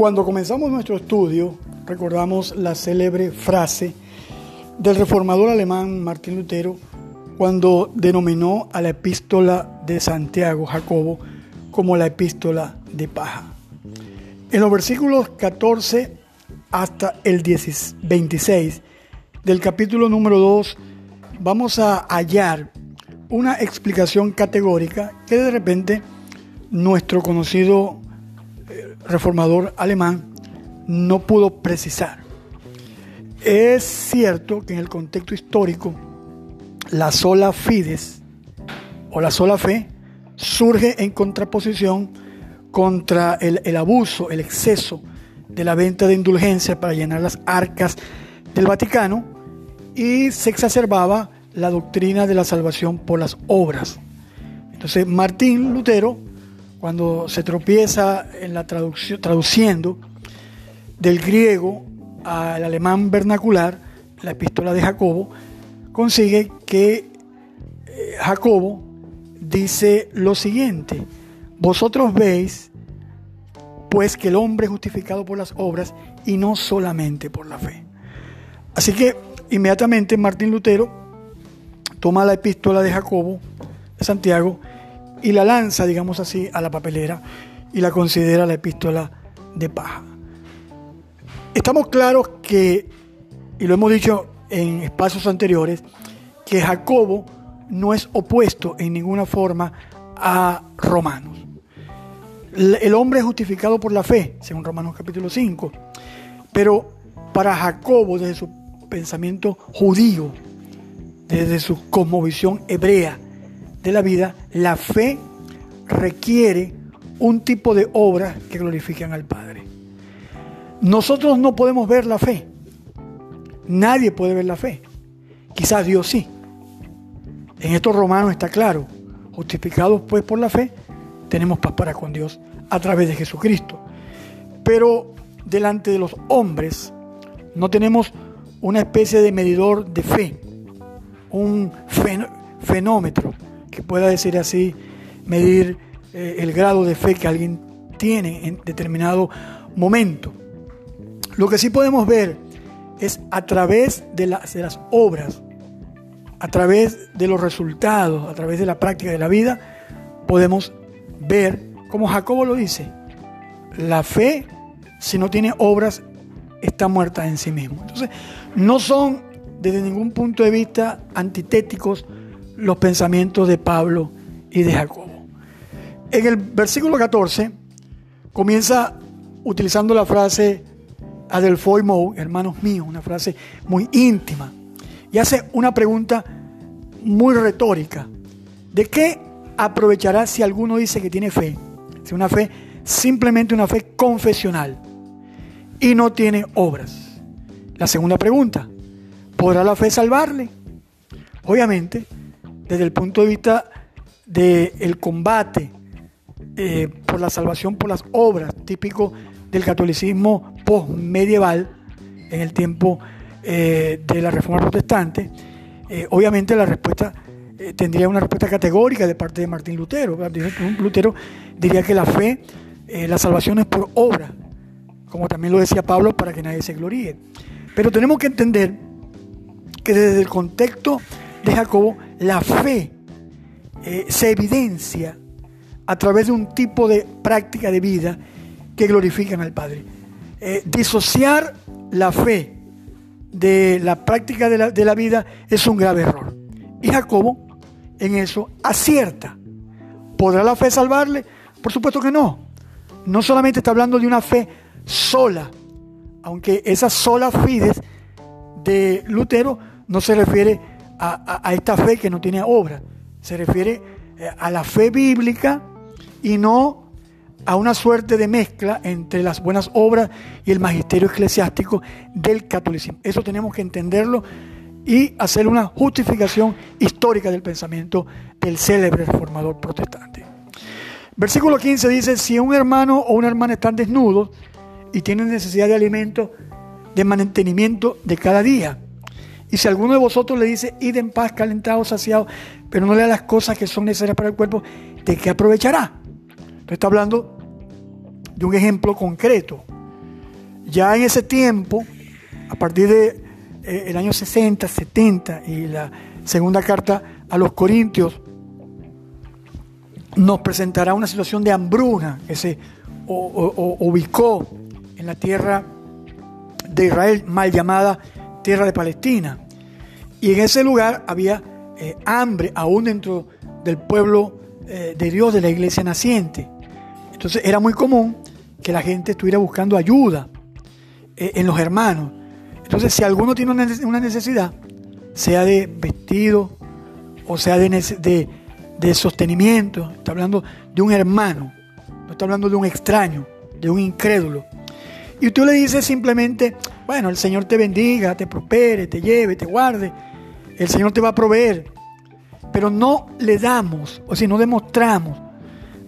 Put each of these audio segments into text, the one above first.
Cuando comenzamos nuestro estudio, recordamos la célebre frase del reformador alemán Martín Lutero cuando denominó a la epístola de Santiago Jacobo como la epístola de paja. En los versículos 14 hasta el 26 del capítulo número 2 vamos a hallar una explicación categórica que de repente nuestro conocido reformador alemán no pudo precisar. Es cierto que en el contexto histórico la sola fides o la sola fe surge en contraposición contra el, el abuso, el exceso de la venta de indulgencias para llenar las arcas del Vaticano y se exacerbaba la doctrina de la salvación por las obras. Entonces Martín Lutero, cuando se tropieza en la traducción, traduciendo del griego al alemán vernacular, la epístola de Jacobo, consigue que eh, Jacobo dice lo siguiente, vosotros veis pues que el hombre es justificado por las obras y no solamente por la fe. Así que inmediatamente Martín Lutero toma la epístola de Jacobo, de Santiago, y la lanza, digamos así, a la papelera y la considera la epístola de paja. Estamos claros que, y lo hemos dicho en espacios anteriores, que Jacobo no es opuesto en ninguna forma a Romanos. El hombre es justificado por la fe, según Romanos capítulo 5, pero para Jacobo, desde su pensamiento judío, desde su cosmovisión hebrea de la vida, la fe requiere un tipo de obras que glorifican al Padre. Nosotros no podemos ver la fe. Nadie puede ver la fe. Quizás Dios sí. En estos romanos está claro. Justificados pues por la fe, tenemos paz para con Dios a través de Jesucristo. Pero delante de los hombres no tenemos una especie de medidor de fe, un fenómetro que pueda decir así, medir eh, el grado de fe que alguien tiene en determinado momento. Lo que sí podemos ver es a través de las, de las obras, a través de los resultados, a través de la práctica de la vida, podemos ver, como Jacobo lo dice, la fe, si no tiene obras, está muerta en sí mismo. Entonces, no son desde ningún punto de vista antitéticos los pensamientos de Pablo y de Jacobo. En el versículo 14 comienza utilizando la frase Adelphoi Mou, hermanos míos, una frase muy íntima, y hace una pregunta muy retórica. ¿De qué aprovechará si alguno dice que tiene fe? Si una fe, simplemente una fe confesional, y no tiene obras. La segunda pregunta, ¿podrá la fe salvarle? Obviamente, desde el punto de vista del combate eh, por la salvación por las obras, típico del catolicismo postmedieval, en el tiempo eh, de la Reforma Protestante, eh, obviamente la respuesta tendría una respuesta categórica de parte de Martín Lutero. Lutero diría que la fe, la salvación es por obra, como también lo decía Pablo, para que nadie se gloríe. Pero tenemos que entender que desde el contexto de Jacobo, la fe se evidencia a través de un tipo de práctica de vida que glorifican al Padre. Eh, disociar la fe de la práctica de la, de la vida es un grave error. Y Jacobo en eso acierta. ¿Podrá la fe salvarle? Por supuesto que no. No solamente está hablando de una fe sola, aunque esa sola fides de Lutero no se refiere a, a esta fe que no tiene obra, se refiere eh, a la fe bíblica y no a una suerte de mezcla entre las buenas obras y el magisterio eclesiástico del catolicismo. Eso tenemos que entenderlo y hacer una justificación histórica del pensamiento del célebre reformador protestante. Versículo 15 dice, si un hermano o una hermana están desnudos y tienen necesidad de alimento, de mantenimiento de cada día, y si alguno de vosotros le dice, id en paz, calentado, saciado, pero no le da las cosas que son necesarias para el cuerpo, ¿de qué aprovechará? está hablando de un ejemplo concreto. Ya en ese tiempo, a partir de eh, el año 60, 70 y la segunda carta a los Corintios, nos presentará una situación de hambruna que se ubicó en la tierra de Israel, mal llamada tierra de Palestina. Y en ese lugar había eh, hambre aún dentro del pueblo eh, de Dios, de la iglesia naciente. Entonces era muy común que la gente estuviera buscando ayuda eh, en los hermanos. Entonces si alguno tiene una necesidad, sea de vestido o sea de, de, de sostenimiento, está hablando de un hermano, no está hablando de un extraño, de un incrédulo. Y tú le dices simplemente, bueno, el Señor te bendiga, te prospere, te lleve, te guarde, el Señor te va a proveer. Pero no le damos, o si no demostramos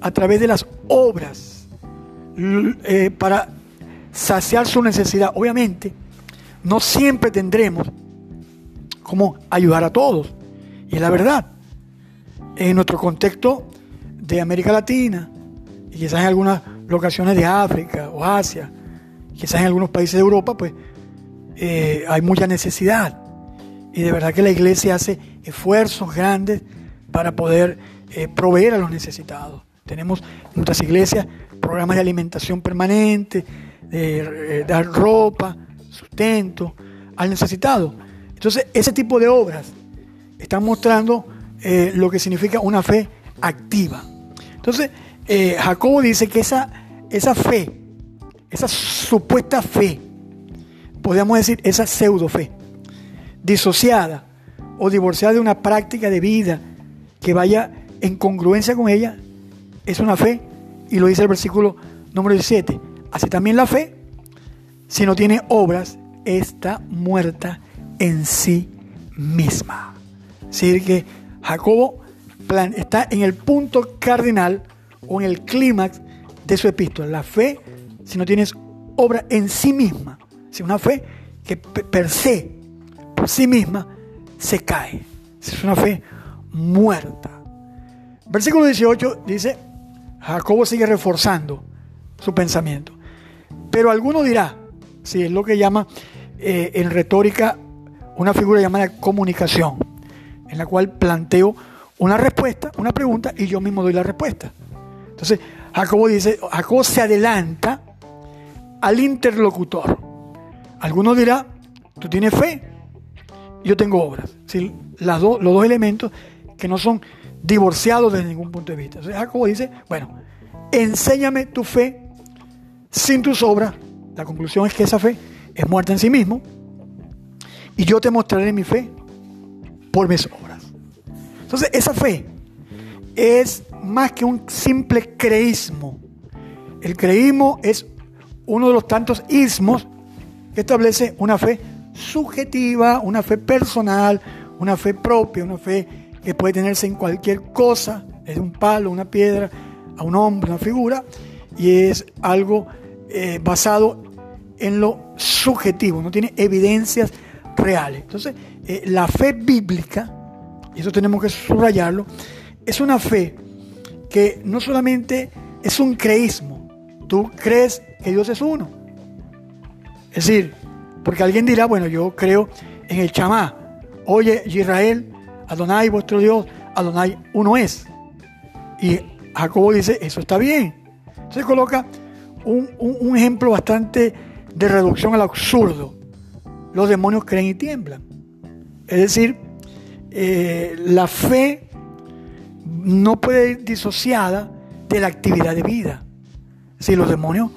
a través de las obras eh, para saciar su necesidad. Obviamente, no siempre tendremos como ayudar a todos. Y la verdad. En nuestro contexto de América Latina, y quizás en algunas locaciones de África o Asia, quizás en algunos países de Europa, pues eh, hay mucha necesidad. Y de verdad que la iglesia hace esfuerzos grandes para poder eh, proveer a los necesitados. Tenemos en nuestras iglesias programas de alimentación permanente, de eh, dar ropa, sustento al necesitado. Entonces, ese tipo de obras están mostrando lo que significa una fe activa. Entonces, Jacobo dice que esa, esa fe, esa supuesta fe, podríamos decir esa pseudo fe, disociada o divorciada de una práctica de vida que vaya en congruencia con ella, es una fe, y lo dice el versículo número 17. Así también la fe, si no tiene obras, está muerta en sí misma. Es decir, que Jacobo está en el punto cardinal o en el clímax de su epístola. La fe, si no tienes obra en sí misma, si una fe que per se, por sí misma, se cae. Es una fe muerta. Versículo 18 dice, Jacobo sigue reforzando su pensamiento. Pero alguno dirá, si es lo que llama eh, en retórica una figura llamada comunicación, en la cual planteo una respuesta, una pregunta y yo mismo doy la respuesta. Entonces, Jacobo dice, Jacobo se adelanta al interlocutor. Alguno dirá, tú tienes fe, yo tengo obras. ¿Sí? Las los dos elementos que no son divorciados desde ningún punto de vista. Entonces Jacobo dice, bueno, enséñame tu fe sin tus obras. La conclusión es que esa fe es muerta en sí mismo. Y yo te mostraré mi fe por mis obras. Entonces esa fe es más que un simple creísmo. El creísmo es uno de los tantos ismos que establece una fe subjetiva, una fe personal, una fe propia, una fe que puede tenerse en cualquier cosa, desde un palo, una piedra, a un hombre, una figura, y es algo eh, basado en lo subjetivo, no tiene evidencias reales. Entonces, eh, la fe bíblica, y eso tenemos que subrayarlo, es una fe que no solamente es un creísmo, tú crees que Dios es uno. Es decir, porque alguien dirá, bueno, yo creo en el chamá. Oye, Israel, Adonai, vuestro Dios, Adonai uno es. Y Jacobo dice, eso está bien. Entonces coloca un, ejemplo bastante de reducción al absurdo. Los demonios creen y tiemblan. Es decir, eh, la fe no puede ir disociada de la actividad de vida. Si los demonios,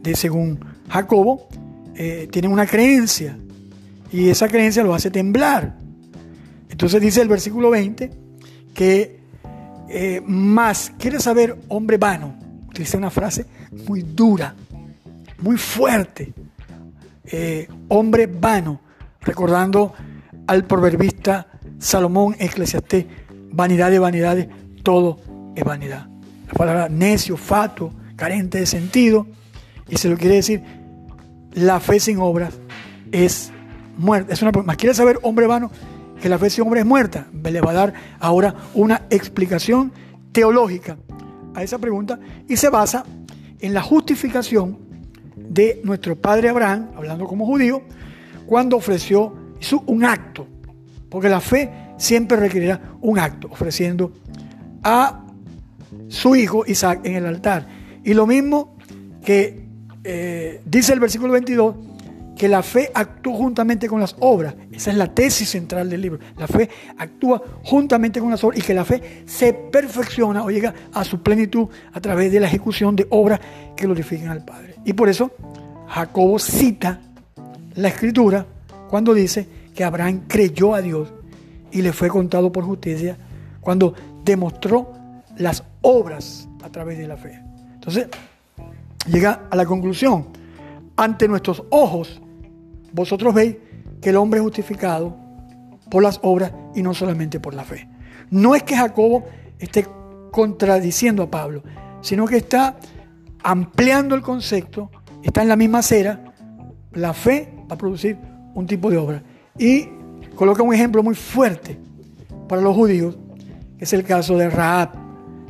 de, según Jacobo, eh, tienen una creencia y esa creencia lo hace temblar. Entonces dice el versículo 20 que eh, más, quiere saber hombre vano, utiliza una frase muy dura, muy fuerte, eh, hombre vano, recordando al proverbista Salomón Eclesiastés, vanidad de vanidades, todo es vanidad. La palabra necio, fato, carente de sentido, y se lo quiere decir la fe sin obras es muerta. Es una, más quiere saber, hombre vano, que la fe sin obras es muerta. Le va a dar ahora una explicación teológica a esa pregunta y se basa en la justificación de nuestro padre Abraham, hablando como judío, cuando ofreció un acto, porque la fe siempre requerirá un acto, ofreciendo a su hijo Isaac en el altar. Y lo mismo que eh, dice el versículo 22, que la fe actúa juntamente con las obras. Esa es la tesis central del libro. La fe actúa juntamente con las obras y que la fe se perfecciona o llega a su plenitud a través de la ejecución de obras que glorifiquen al Padre. Y por eso Jacobo cita la escritura cuando dice que Abraham creyó a Dios y le fue contado por justicia cuando demostró las obras a través de la fe. Entonces, llega a la conclusión, ante nuestros ojos, vosotros veis que el hombre es justificado por las obras y no solamente por la fe. No es que Jacobo esté contradiciendo a Pablo, sino que está ampliando el concepto, está en la misma acera, la fe va a producir un tipo de obra. Y coloca un ejemplo muy fuerte para los judíos, que es el caso de Raab,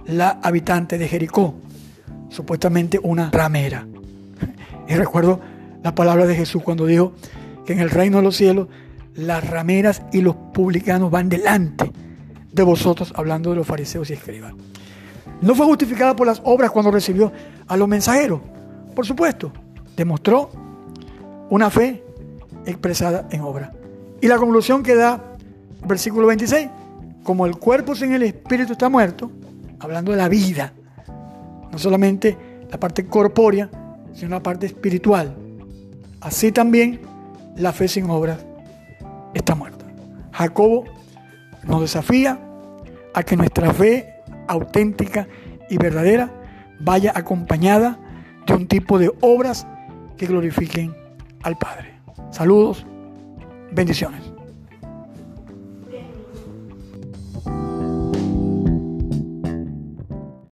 la habitante de Jericó, supuestamente una ramera. Y recuerdo la palabra de Jesús cuando dijo que en el reino de los cielos las rameras y los publicanos van delante de vosotros, hablando de los fariseos y escribas. No fue justificada por las obras cuando recibió a los mensajeros, por supuesto, demostró una fe expresada en obra. Y la conclusión que da versículo 26, como el cuerpo sin el espíritu está muerto, hablando de la vida, no solamente la parte corpórea, sino la parte espiritual. Así también la fe sin obras está muerta. Jacobo nos desafía a que nuestra fe auténtica y verdadera vaya acompañada de un tipo de obras que glorifiquen al Padre. Saludos, bendiciones.